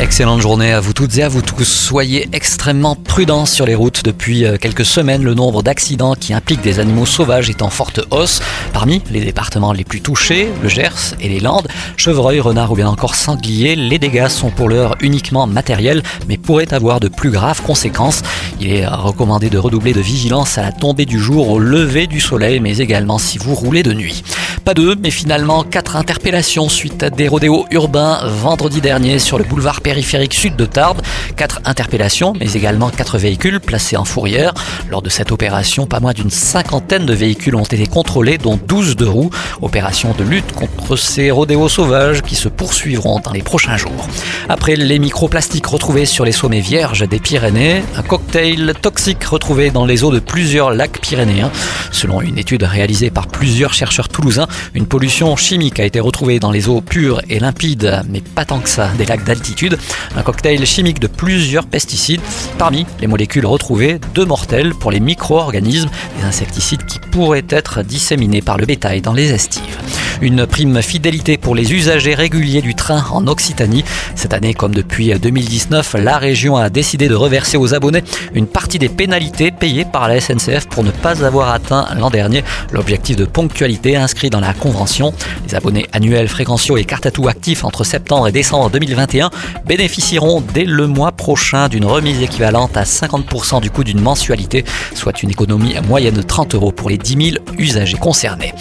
Excellente journée à vous toutes et à vous tous. Soyez extrêmement prudents sur les routes. Depuis euh, quelques semaines, le nombre d'accidents qui impliquent des animaux sauvages est en forte hausse. Parmi les départements les plus touchés, le Gers et les Landes, chevreuil, renard ou bien encore sanglier, les dégâts sont pour l'heure uniquement matériels, mais pourraient avoir de plus graves conséquences. Il est recommandé de redoubler de vigilance à la tombée du jour, au lever du soleil, mais également si vous roulez de nuit. Pas deux, mais finalement quatre interpellations suite à des rodéos urbains vendredi dernier sur le boulevard périphérique sud de Tarbes. Quatre interpellations, mais également quatre véhicules placés en fourrière. Lors de cette opération, pas moins d'une cinquantaine de véhicules ont été contrôlés, dont 12 de roues. Opération de lutte contre ces rodéos sauvages qui se poursuivront dans les prochains jours. Après les microplastiques retrouvés sur les sommets vierges des Pyrénées, un cocktail toxique retrouvé dans les eaux de plusieurs lacs pyrénéens. Selon une étude réalisée par plusieurs chercheurs toulousains, une pollution chimique a été retrouvée dans les eaux pures et limpides, mais pas tant que ça, des lacs d'altitude. Un cocktail chimique de plusieurs pesticides. Parmi les molécules retrouvées, deux mortels pour les micro-organismes, des insecticides qui pourraient être disséminés par le bétail dans les estives. Une prime fidélité pour les usagers réguliers du train en Occitanie. Cette année, comme depuis 2019, la région a décidé de reverser aux abonnés une partie des pénalités payées par la SNCF pour ne pas avoir atteint l'an dernier l'objectif de ponctualité inscrit dans la convention. Les abonnés annuels, fréquentiaux et carte à tout actifs entre septembre et décembre 2021 bénéficieront dès le mois prochain d'une remise équivalente à 50% du coût d'une mensualité, soit une économie moyenne de 30 euros pour les 10 000 usagers concernés.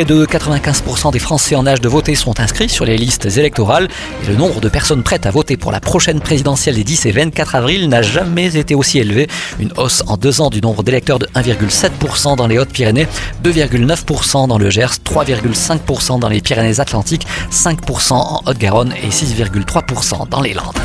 Près de 95% des Français en âge de voter sont inscrits sur les listes électorales et le nombre de personnes prêtes à voter pour la prochaine présidentielle des 10 et 24 avril n'a jamais été aussi élevé. Une hausse en deux ans du nombre d'électeurs de 1,7% dans les Hautes-Pyrénées, 2,9% dans le Gers, 3,5% dans les Pyrénées-Atlantiques, 5% en Haute-Garonne et 6,3% dans les Landes.